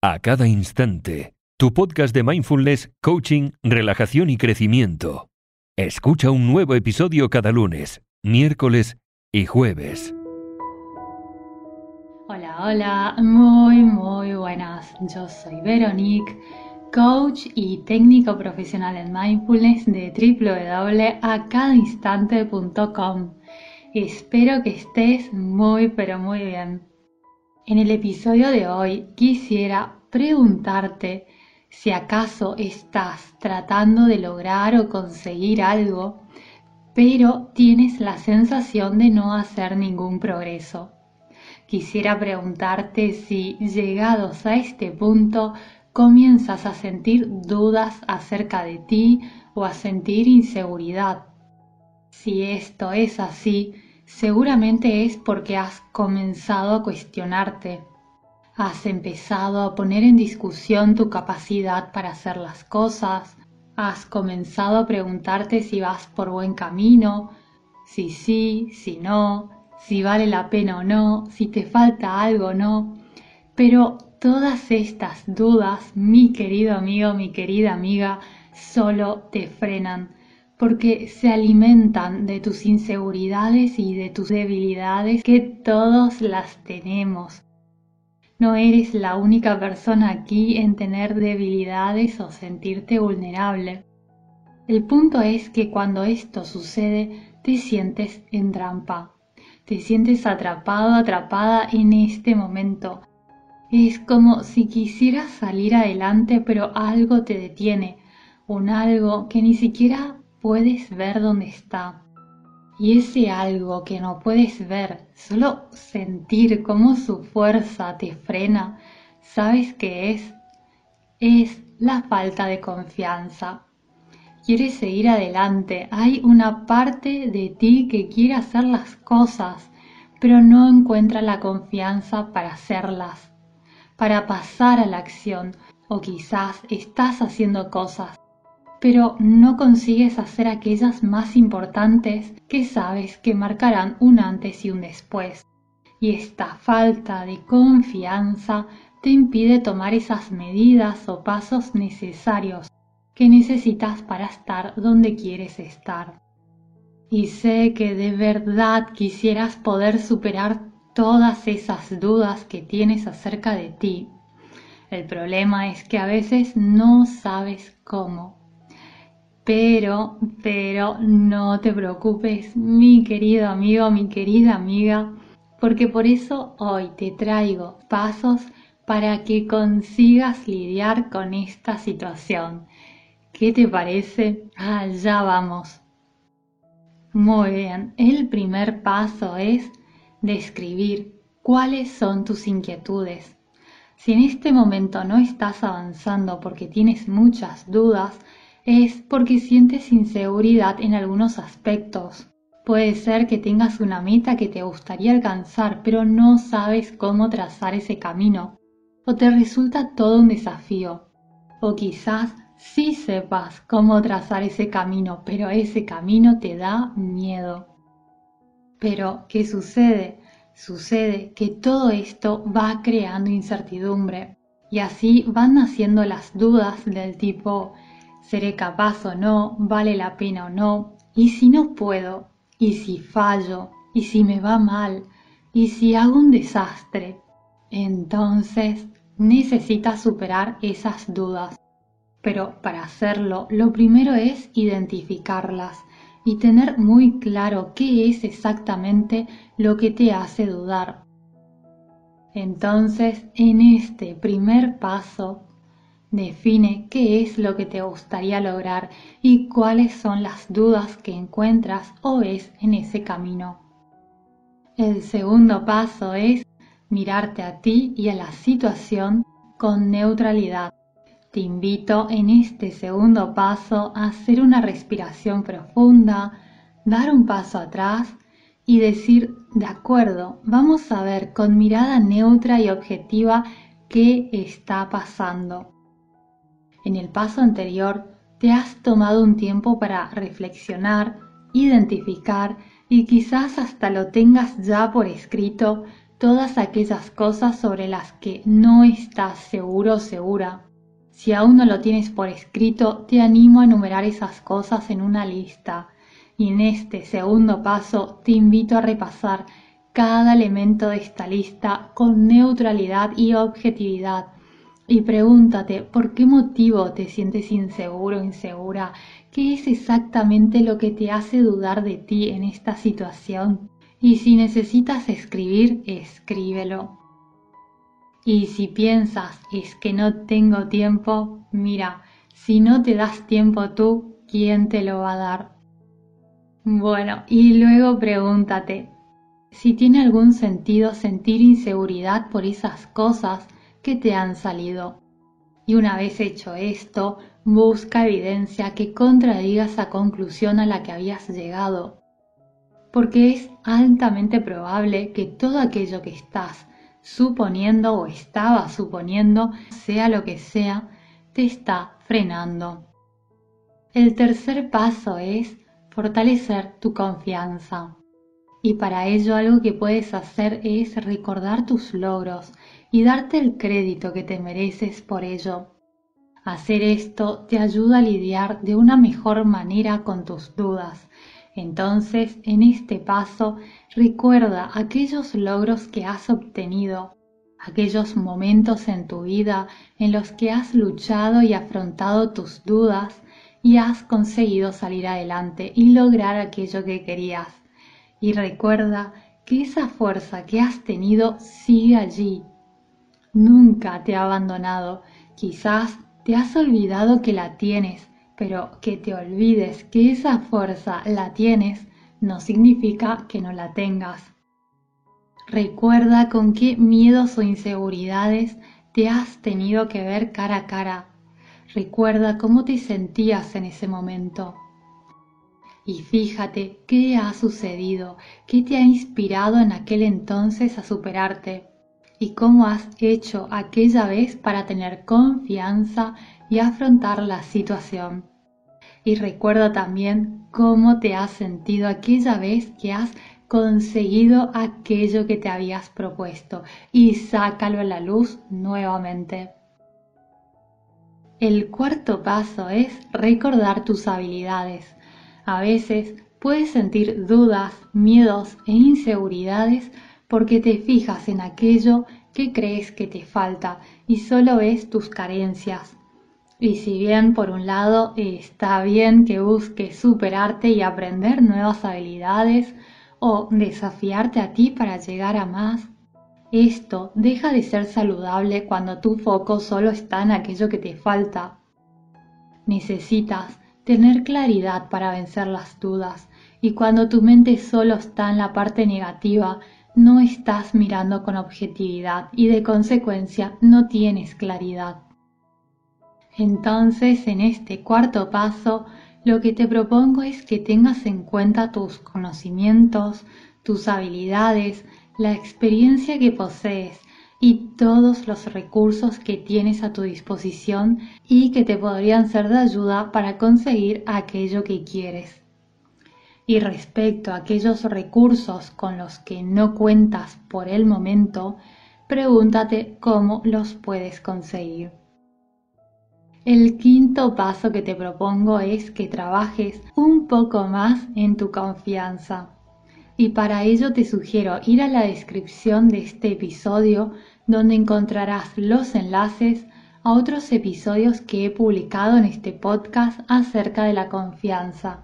A cada instante, tu podcast de mindfulness, coaching, relajación y crecimiento. Escucha un nuevo episodio cada lunes, miércoles y jueves. Hola, hola, muy, muy buenas. Yo soy Veronique, coach y técnico profesional en mindfulness de www.acadainstante.com. Espero que estés muy, pero muy bien. En el episodio de hoy quisiera preguntarte si acaso estás tratando de lograr o conseguir algo, pero tienes la sensación de no hacer ningún progreso. Quisiera preguntarte si, llegados a este punto, comienzas a sentir dudas acerca de ti o a sentir inseguridad. Si esto es así, seguramente es porque has comenzado a cuestionarte, has empezado a poner en discusión tu capacidad para hacer las cosas, has comenzado a preguntarte si vas por buen camino, si sí, si no, si vale la pena o no, si te falta algo o no. Pero todas estas dudas, mi querido amigo, mi querida amiga, solo te frenan porque se alimentan de tus inseguridades y de tus debilidades que todos las tenemos. No eres la única persona aquí en tener debilidades o sentirte vulnerable. El punto es que cuando esto sucede te sientes en trampa, te sientes atrapado, atrapada en este momento. Es como si quisieras salir adelante pero algo te detiene, un algo que ni siquiera puedes ver dónde está. Y ese algo que no puedes ver, solo sentir cómo su fuerza te frena, ¿sabes qué es? Es la falta de confianza. Quieres seguir adelante, hay una parte de ti que quiere hacer las cosas, pero no encuentra la confianza para hacerlas, para pasar a la acción, o quizás estás haciendo cosas, pero no consigues hacer aquellas más importantes que sabes que marcarán un antes y un después. Y esta falta de confianza te impide tomar esas medidas o pasos necesarios que necesitas para estar donde quieres estar. Y sé que de verdad quisieras poder superar todas esas dudas que tienes acerca de ti. El problema es que a veces no sabes cómo. Pero, pero no te preocupes, mi querido amigo, mi querida amiga, porque por eso hoy te traigo pasos para que consigas lidiar con esta situación. ¿Qué te parece? Allá vamos. Muy bien, el primer paso es describir cuáles son tus inquietudes. Si en este momento no estás avanzando porque tienes muchas dudas, es porque sientes inseguridad en algunos aspectos. Puede ser que tengas una meta que te gustaría alcanzar, pero no sabes cómo trazar ese camino, o te resulta todo un desafío. O quizás sí sepas cómo trazar ese camino, pero ese camino te da miedo. Pero, ¿qué sucede? Sucede que todo esto va creando incertidumbre y así van naciendo las dudas del tipo seré capaz o no, vale la pena o no, y si no puedo, y si fallo, y si me va mal, y si hago un desastre, entonces necesitas superar esas dudas. Pero para hacerlo, lo primero es identificarlas y tener muy claro qué es exactamente lo que te hace dudar. Entonces, en este primer paso, Define qué es lo que te gustaría lograr y cuáles son las dudas que encuentras o ves en ese camino. El segundo paso es mirarte a ti y a la situación con neutralidad. Te invito en este segundo paso a hacer una respiración profunda, dar un paso atrás y decir, de acuerdo, vamos a ver con mirada neutra y objetiva qué está pasando. En el paso anterior te has tomado un tiempo para reflexionar, identificar y quizás hasta lo tengas ya por escrito todas aquellas cosas sobre las que no estás seguro o segura. Si aún no lo tienes por escrito, te animo a enumerar esas cosas en una lista. Y en este segundo paso te invito a repasar cada elemento de esta lista con neutralidad y objetividad. Y pregúntate por qué motivo te sientes inseguro insegura, qué es exactamente lo que te hace dudar de ti en esta situación. Y si necesitas escribir, escríbelo. Y si piensas, es que no tengo tiempo, mira, si no te das tiempo tú, ¿quién te lo va a dar? Bueno, y luego pregúntate si tiene algún sentido sentir inseguridad por esas cosas te han salido. Y una vez hecho esto, busca evidencia que contradiga esa conclusión a la que habías llegado. Porque es altamente probable que todo aquello que estás suponiendo o estaba suponiendo, sea lo que sea, te está frenando. El tercer paso es fortalecer tu confianza. Y para ello algo que puedes hacer es recordar tus logros y darte el crédito que te mereces por ello. Hacer esto te ayuda a lidiar de una mejor manera con tus dudas. Entonces, en este paso, recuerda aquellos logros que has obtenido, aquellos momentos en tu vida en los que has luchado y afrontado tus dudas y has conseguido salir adelante y lograr aquello que querías. Y recuerda que esa fuerza que has tenido sigue allí. Nunca te ha abandonado. Quizás te has olvidado que la tienes, pero que te olvides que esa fuerza la tienes no significa que no la tengas. Recuerda con qué miedos o inseguridades te has tenido que ver cara a cara Recuerda cómo te sentías en ese momento. Y fíjate qué ha sucedido, qué te ha inspirado en aquel entonces a superarte y cómo has hecho aquella vez para tener confianza y afrontar la situación. Y recuerda también cómo te has sentido aquella vez que has conseguido aquello que te habías propuesto y sácalo a la luz nuevamente. El cuarto paso es recordar tus habilidades. A veces puedes sentir dudas, miedos e inseguridades porque te fijas en aquello que crees que te falta y solo ves tus carencias. Y si bien por un lado está bien que busques superarte y aprender nuevas habilidades o desafiarte a ti para llegar a más, esto deja de ser saludable cuando tu foco solo está en aquello que te falta. Necesitas tener claridad para vencer las dudas y cuando tu mente solo está en la parte negativa, no estás mirando con objetividad y de consecuencia no tienes claridad. Entonces, en este cuarto paso, lo que te propongo es que tengas en cuenta tus conocimientos, tus habilidades, la experiencia que posees y todos los recursos que tienes a tu disposición y que te podrían ser de ayuda para conseguir aquello que quieres. Y respecto a aquellos recursos con los que no cuentas por el momento, pregúntate cómo los puedes conseguir. El quinto paso que te propongo es que trabajes un poco más en tu confianza y para ello te sugiero ir a la descripción de este episodio donde encontrarás los enlaces a otros episodios que he publicado en este podcast acerca de la confianza.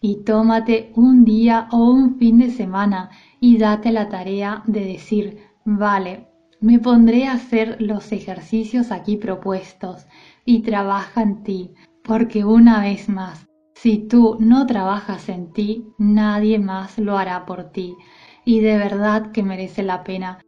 Y tómate un día o un fin de semana y date la tarea de decir, vale, me pondré a hacer los ejercicios aquí propuestos y trabaja en ti, porque una vez más, si tú no trabajas en ti, nadie más lo hará por ti y de verdad que merece la pena.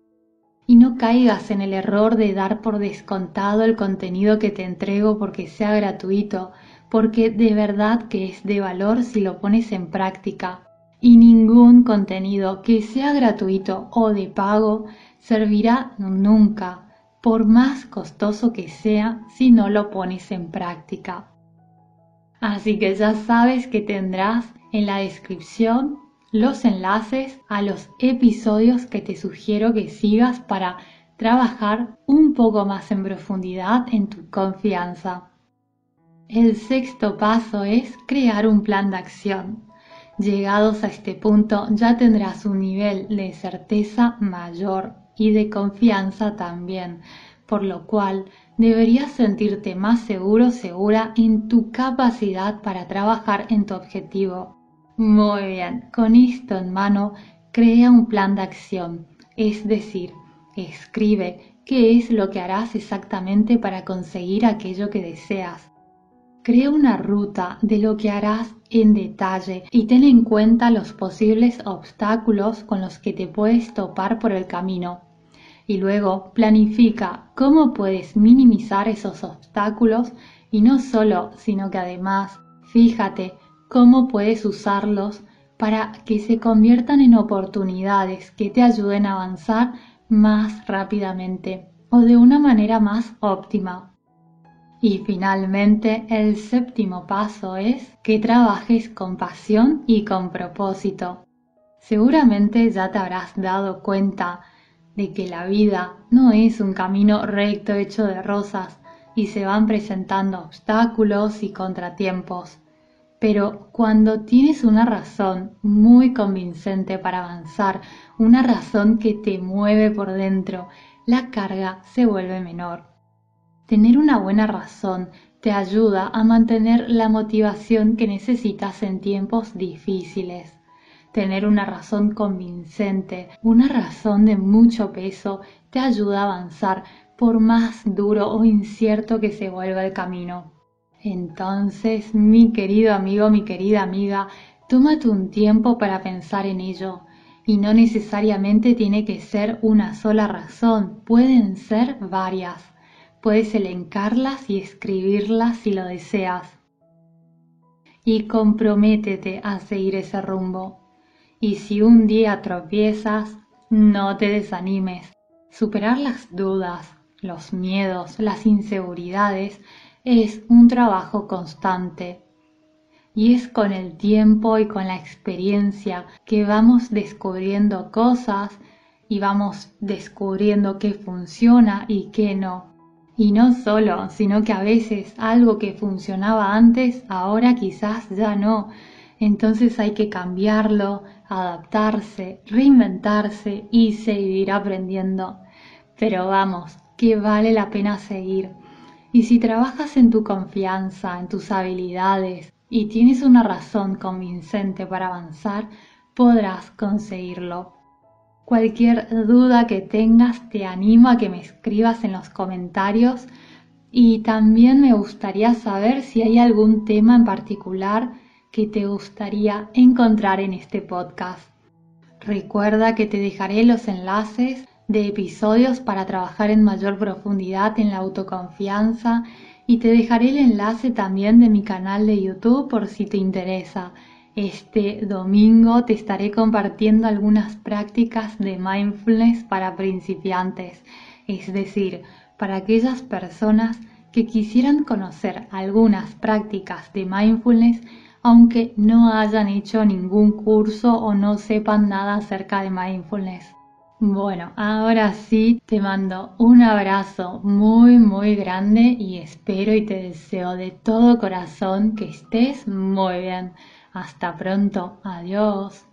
y no caigas en el error de dar por descontado el contenido que te entrego porque sea gratuito, porque de verdad que es de valor si lo pones en práctica. Y ningún contenido que sea gratuito o de pago servirá nunca, por más costoso que sea, si no lo pones en práctica. Así que ya sabes que tendrás en la descripción los enlaces a los episodios que te sugiero que sigas para trabajar un poco más en profundidad en tu confianza. El sexto paso es crear un plan de acción. Llegados a este punto ya tendrás un nivel de certeza mayor y de confianza también, por lo cual deberías sentirte más seguro, segura en tu capacidad para trabajar en tu objetivo. Muy bien, con esto en mano, crea un plan de acción, es decir, escribe qué es lo que harás exactamente para conseguir aquello que deseas. Crea una ruta de lo que harás en detalle y ten en cuenta los posibles obstáculos con los que te puedes topar por el camino. Y luego planifica cómo puedes minimizar esos obstáculos y no solo, sino que además fíjate cómo puedes usarlos para que se conviertan en oportunidades que te ayuden a avanzar más rápidamente o de una manera más óptima. Y finalmente, el séptimo paso es que trabajes con pasión y con propósito. Seguramente ya te habrás dado cuenta de que la vida no es un camino recto hecho de rosas y se van presentando obstáculos y contratiempos. Pero cuando tienes una razón muy convincente para avanzar, una razón que te mueve por dentro, la carga se vuelve menor. Tener una buena razón te ayuda a mantener la motivación que necesitas en tiempos difíciles. Tener una razón convincente, una razón de mucho peso, te ayuda a avanzar por más duro o incierto que se vuelva el camino. Entonces, mi querido amigo, mi querida amiga, tómate un tiempo para pensar en ello. Y no necesariamente tiene que ser una sola razón, pueden ser varias. Puedes elencarlas y escribirlas si lo deseas. Y comprométete a seguir ese rumbo. Y si un día tropiezas, no te desanimes. Superar las dudas, los miedos, las inseguridades es un trabajo constante. Y es con el tiempo y con la experiencia que vamos descubriendo cosas y vamos descubriendo qué funciona y qué no. Y no solo, sino que a veces algo que funcionaba antes, ahora quizás ya no. Entonces hay que cambiarlo, adaptarse, reinventarse y seguir aprendiendo. Pero vamos, que vale la pena seguir y si trabajas en tu confianza, en tus habilidades y tienes una razón convincente para avanzar, podrás conseguirlo. Cualquier duda que tengas, te animo a que me escribas en los comentarios y también me gustaría saber si hay algún tema en particular que te gustaría encontrar en este podcast. Recuerda que te dejaré los enlaces de episodios para trabajar en mayor profundidad en la autoconfianza y te dejaré el enlace también de mi canal de YouTube por si te interesa. Este domingo te estaré compartiendo algunas prácticas de mindfulness para principiantes, es decir, para aquellas personas que quisieran conocer algunas prácticas de mindfulness aunque no hayan hecho ningún curso o no sepan nada acerca de mindfulness. Bueno, ahora sí te mando un abrazo muy muy grande y espero y te deseo de todo corazón que estés muy bien. Hasta pronto, adiós.